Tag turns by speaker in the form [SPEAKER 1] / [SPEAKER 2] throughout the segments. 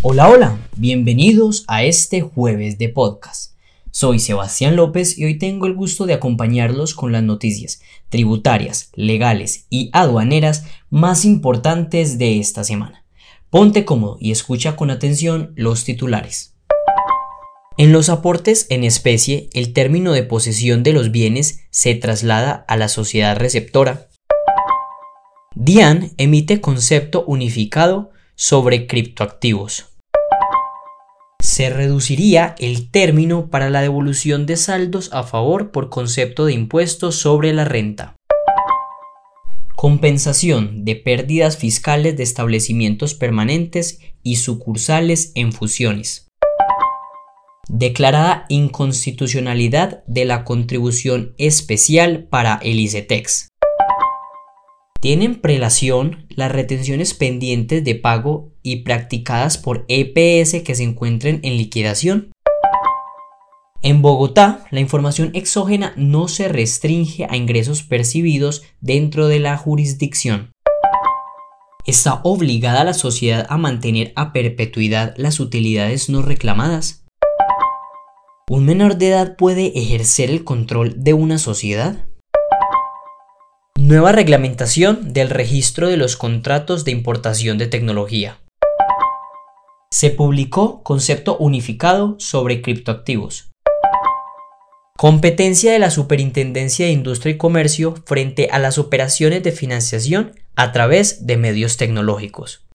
[SPEAKER 1] Hola, hola, bienvenidos a este jueves de podcast. Soy Sebastián López y hoy tengo el gusto de acompañarlos con las noticias tributarias, legales y aduaneras más importantes de esta semana. Ponte cómodo y escucha con atención los titulares. En los aportes en especie, el término de posesión de los bienes se traslada a la sociedad receptora. DIAN emite concepto unificado sobre criptoactivos. Se reduciría el término para la devolución de saldos a favor por concepto de impuestos sobre la renta. Compensación de pérdidas fiscales de establecimientos permanentes y sucursales en fusiones. Declarada inconstitucionalidad de la contribución especial para el ICETEX. Tienen prelación las retenciones pendientes de pago y practicadas por EPS que se encuentren en liquidación. En Bogotá, la información exógena no se restringe a ingresos percibidos dentro de la jurisdicción. ¿Está obligada la sociedad a mantener a perpetuidad las utilidades no reclamadas? ¿Un menor de edad puede ejercer el control de una sociedad? Nueva reglamentación del registro de los contratos de importación de tecnología. Se publicó concepto unificado sobre criptoactivos. Competencia de la Superintendencia de Industria y Comercio frente a las operaciones de financiación a través de medios tecnológicos.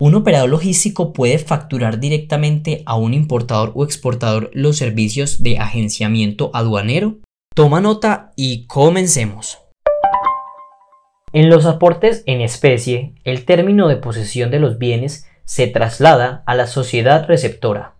[SPEAKER 1] Un operador logístico puede facturar directamente a un importador o exportador los servicios de agenciamiento aduanero Toma nota y comencemos. En los aportes en especie, el término de posesión de los bienes se traslada a la sociedad receptora.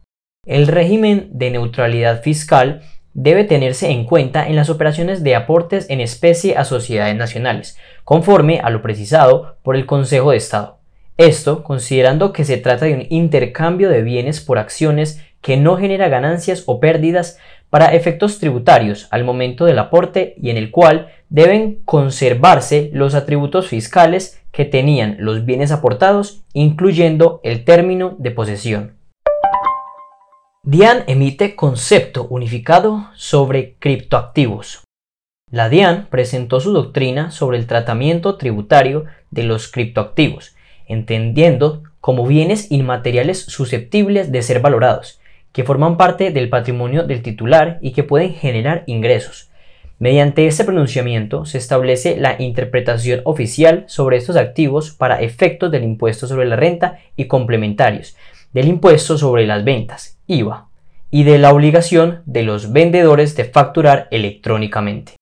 [SPEAKER 1] El régimen de neutralidad fiscal debe tenerse en cuenta en las operaciones de aportes en especie a sociedades nacionales, conforme a lo precisado por el Consejo de Estado. Esto considerando que se trata de un intercambio de bienes por acciones que no genera ganancias o pérdidas para efectos tributarios al momento del aporte y en el cual deben conservarse los atributos fiscales que tenían los bienes aportados, incluyendo el término de posesión. DIAN emite concepto unificado sobre criptoactivos. La DIAN presentó su doctrina sobre el tratamiento tributario de los criptoactivos, entendiendo como bienes inmateriales susceptibles de ser valorados, que forman parte del patrimonio del titular y que pueden generar ingresos. Mediante este pronunciamiento se establece la interpretación oficial sobre estos activos para efectos del impuesto sobre la renta y complementarios, del impuesto sobre las ventas, IVA, y de la obligación de los vendedores de facturar electrónicamente.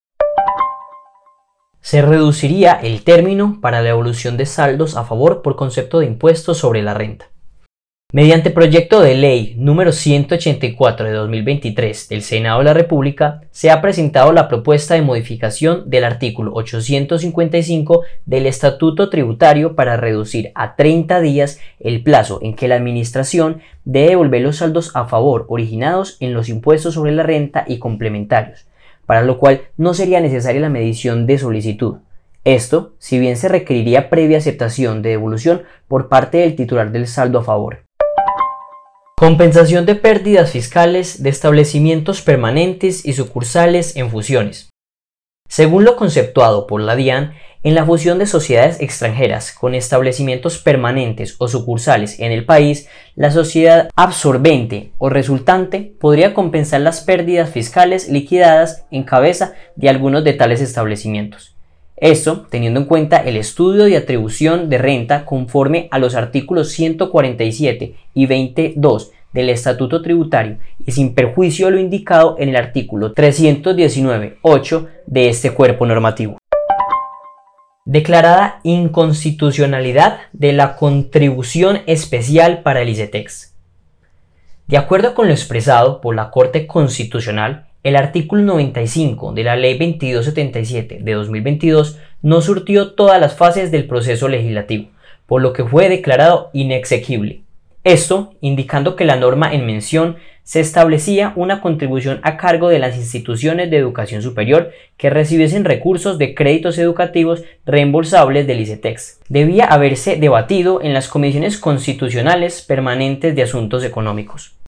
[SPEAKER 1] Se reduciría el término para la evolución de saldos a favor por concepto de impuesto sobre la renta. Mediante proyecto de ley número 184 de 2023 del Senado de la República, se ha presentado la propuesta de modificación del artículo 855 del Estatuto Tributario para reducir a 30 días el plazo en que la Administración debe devolver los saldos a favor originados en los impuestos sobre la renta y complementarios, para lo cual no sería necesaria la medición de solicitud. Esto, si bien se requeriría previa aceptación de devolución por parte del titular del saldo a favor. Compensación de pérdidas fiscales de establecimientos permanentes y sucursales en fusiones. Según lo conceptuado por la DIAN, en la fusión de sociedades extranjeras con establecimientos permanentes o sucursales en el país, la sociedad absorbente o resultante podría compensar las pérdidas fiscales liquidadas en cabeza de algunos de tales establecimientos. Esto teniendo en cuenta el estudio de atribución de renta conforme a los artículos 147 y 22 del Estatuto Tributario y sin perjuicio de lo indicado en el artículo 319.8 de este cuerpo normativo. Declarada inconstitucionalidad de la contribución especial para el ICETEX. De acuerdo con lo expresado por la Corte Constitucional, el artículo 95 de la Ley 2277 de 2022 no surtió todas las fases del proceso legislativo, por lo que fue declarado inexequible. Esto indicando que la norma en mención se establecía una contribución a cargo de las instituciones de educación superior que recibiesen recursos de créditos educativos reembolsables del ICETEX. Debía haberse debatido en las comisiones constitucionales permanentes de asuntos económicos.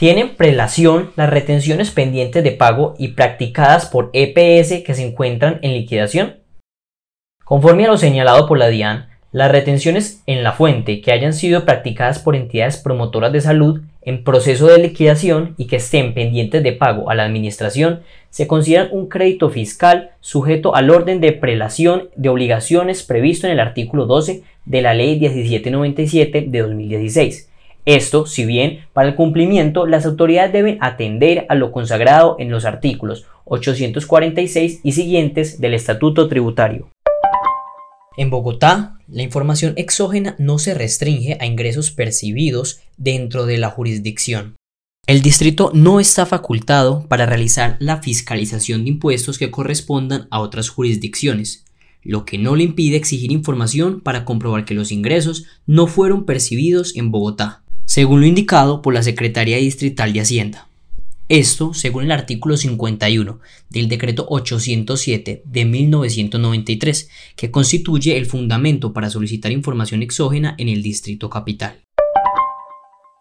[SPEAKER 1] Tienen prelación las retenciones pendientes de pago y practicadas por EPS que se encuentran en liquidación. Conforme a lo señalado por la DIAN, las retenciones en la fuente que hayan sido practicadas por entidades promotoras de salud en proceso de liquidación y que estén pendientes de pago a la Administración se consideran un crédito fiscal sujeto al orden de prelación de obligaciones previsto en el artículo 12 de la Ley 1797 de 2016. Esto, si bien para el cumplimiento las autoridades deben atender a lo consagrado en los artículos 846 y siguientes del Estatuto Tributario. En Bogotá, la información exógena no se restringe a ingresos percibidos dentro de la jurisdicción. El distrito no está facultado para realizar la fiscalización de impuestos que correspondan a otras jurisdicciones, lo que no le impide exigir información para comprobar que los ingresos no fueron percibidos en Bogotá, según lo indicado por la Secretaría Distrital de Hacienda. Esto según el artículo 51 del decreto 807 de 1993, que constituye el fundamento para solicitar información exógena en el distrito capital.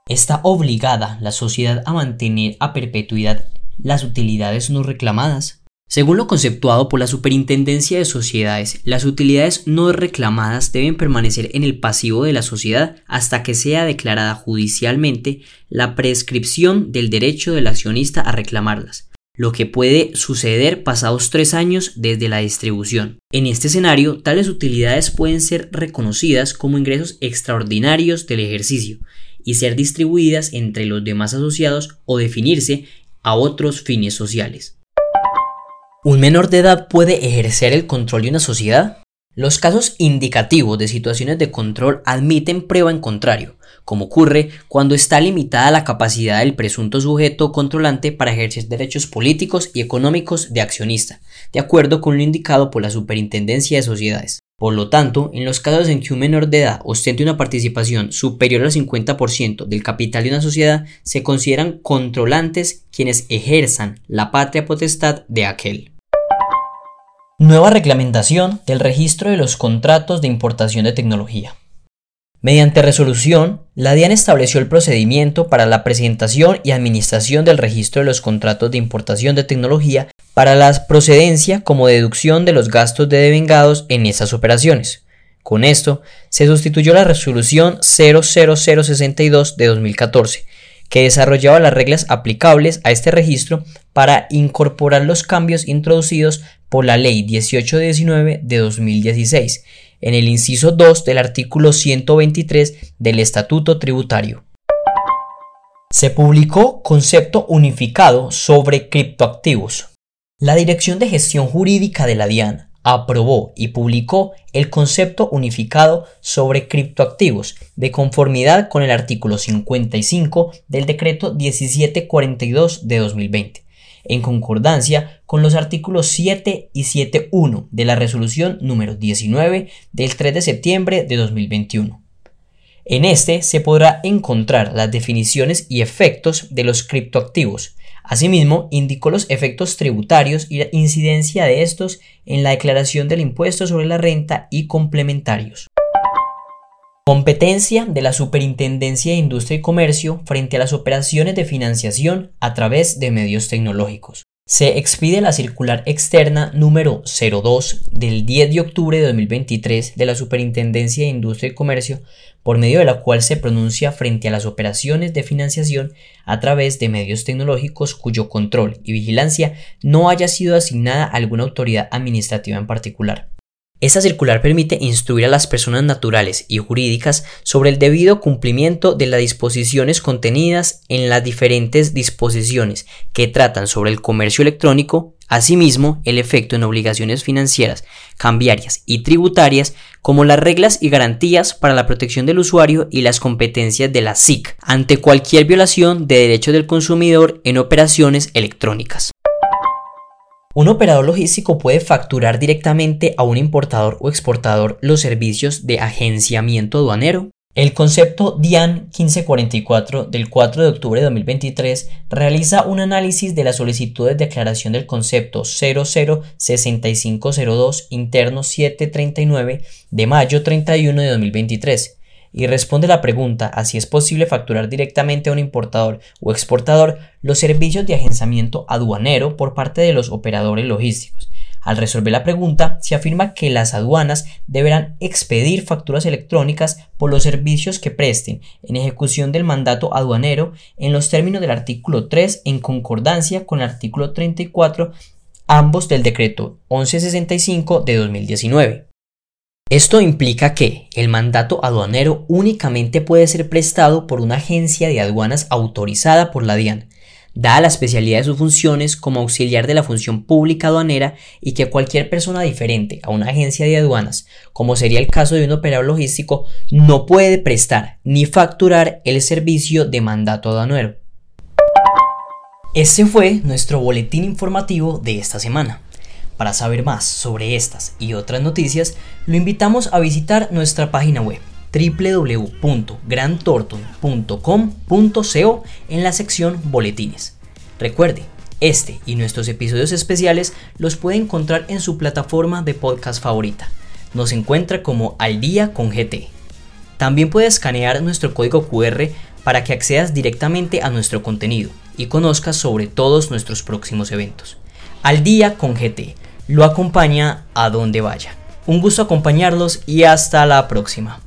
[SPEAKER 1] Está obligada la sociedad a mantener a perpetuidad las utilidades no reclamadas según lo conceptuado por la Superintendencia de Sociedades, las utilidades no reclamadas deben permanecer en el pasivo de la sociedad hasta que sea declarada judicialmente la prescripción del derecho del accionista a reclamarlas, lo que puede suceder pasados tres años desde la distribución. En este escenario, tales utilidades pueden ser reconocidas como ingresos extraordinarios del ejercicio y ser distribuidas entre los demás asociados o definirse a otros fines sociales. ¿Un menor de edad puede ejercer el control de una sociedad? Los casos indicativos de situaciones de control admiten prueba en contrario, como ocurre cuando está limitada la capacidad del presunto sujeto controlante para ejercer derechos políticos y económicos de accionista, de acuerdo con lo indicado por la Superintendencia de Sociedades. Por lo tanto, en los casos en que un menor de edad ostente una participación superior al 50% del capital de una sociedad, se consideran controlantes quienes ejerzan la patria potestad de aquel. Nueva reglamentación del registro de los contratos de importación de tecnología. Mediante resolución, la DIAN estableció el procedimiento para la presentación y administración del registro de los contratos de importación de tecnología para la procedencia como deducción de los gastos de devengados en esas operaciones. Con esto, se sustituyó la resolución 00062 de 2014, que desarrollaba las reglas aplicables a este registro para incorporar los cambios introducidos por la Ley 1819 de 2016 en el inciso 2 del artículo 123 del Estatuto Tributario. Se publicó Concepto Unificado sobre Criptoactivos. La Dirección de Gestión Jurídica de la DIAN aprobó y publicó el concepto unificado sobre criptoactivos de conformidad con el artículo 55 del decreto 1742 de 2020 en concordancia con los artículos 7 y 7.1 de la resolución número 19 del 3 de septiembre de 2021. En este se podrá encontrar las definiciones y efectos de los criptoactivos. Asimismo, indicó los efectos tributarios y la incidencia de estos en la declaración del impuesto sobre la renta y complementarios. Competencia de la Superintendencia de Industria y Comercio frente a las operaciones de financiación a través de medios tecnológicos. Se expide la circular externa número 02 del 10 de octubre de 2023 de la Superintendencia de Industria y Comercio, por medio de la cual se pronuncia frente a las operaciones de financiación a través de medios tecnológicos cuyo control y vigilancia no haya sido asignada a alguna autoridad administrativa en particular. Esta circular permite instruir a las personas naturales y jurídicas sobre el debido cumplimiento de las disposiciones contenidas en las diferentes disposiciones que tratan sobre el comercio electrónico, asimismo el efecto en obligaciones financieras, cambiarias y tributarias, como las reglas y garantías para la protección del usuario y las competencias de la SIC ante cualquier violación de derechos del consumidor en operaciones electrónicas. Un operador logístico puede facturar directamente a un importador o exportador los servicios de agenciamiento aduanero. El concepto DIAN 1544 del 4 de octubre de 2023 realiza un análisis de las solicitudes de declaración del concepto 006502 interno 739 de mayo 31 de 2023 y responde la pregunta a si es posible facturar directamente a un importador o exportador los servicios de agenciamiento aduanero por parte de los operadores logísticos. Al resolver la pregunta, se afirma que las aduanas deberán expedir facturas electrónicas por los servicios que presten en ejecución del mandato aduanero en los términos del artículo 3 en concordancia con el artículo 34 ambos del decreto 1165 de 2019. Esto implica que el mandato aduanero únicamente puede ser prestado por una agencia de aduanas autorizada por la DIAN, dada la especialidad de sus funciones como auxiliar de la función pública aduanera y que cualquier persona diferente a una agencia de aduanas, como sería el caso de un operador logístico, no puede prestar ni facturar el servicio de mandato aduanero. Ese fue nuestro boletín informativo de esta semana. Para saber más sobre estas y otras noticias, lo invitamos a visitar nuestra página web www.grantorton.com.co en la sección Boletines. Recuerde, este y nuestros episodios especiales los puede encontrar en su plataforma de podcast favorita. Nos encuentra como Al Día con GT. También puede escanear nuestro código QR para que accedas directamente a nuestro contenido y conozcas sobre todos nuestros próximos eventos. Al Día con GT lo acompaña a donde vaya. Un gusto acompañarlos y hasta la próxima.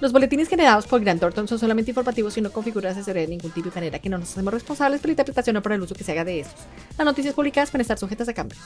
[SPEAKER 2] Los boletines generados por Grant Thornton son solamente informativos y no configuran asesoría de ningún tipo y manera que no nos hacemos responsables por la interpretación o por el uso que se haga de estos. Las noticias publicadas pueden estar sujetas a cambios.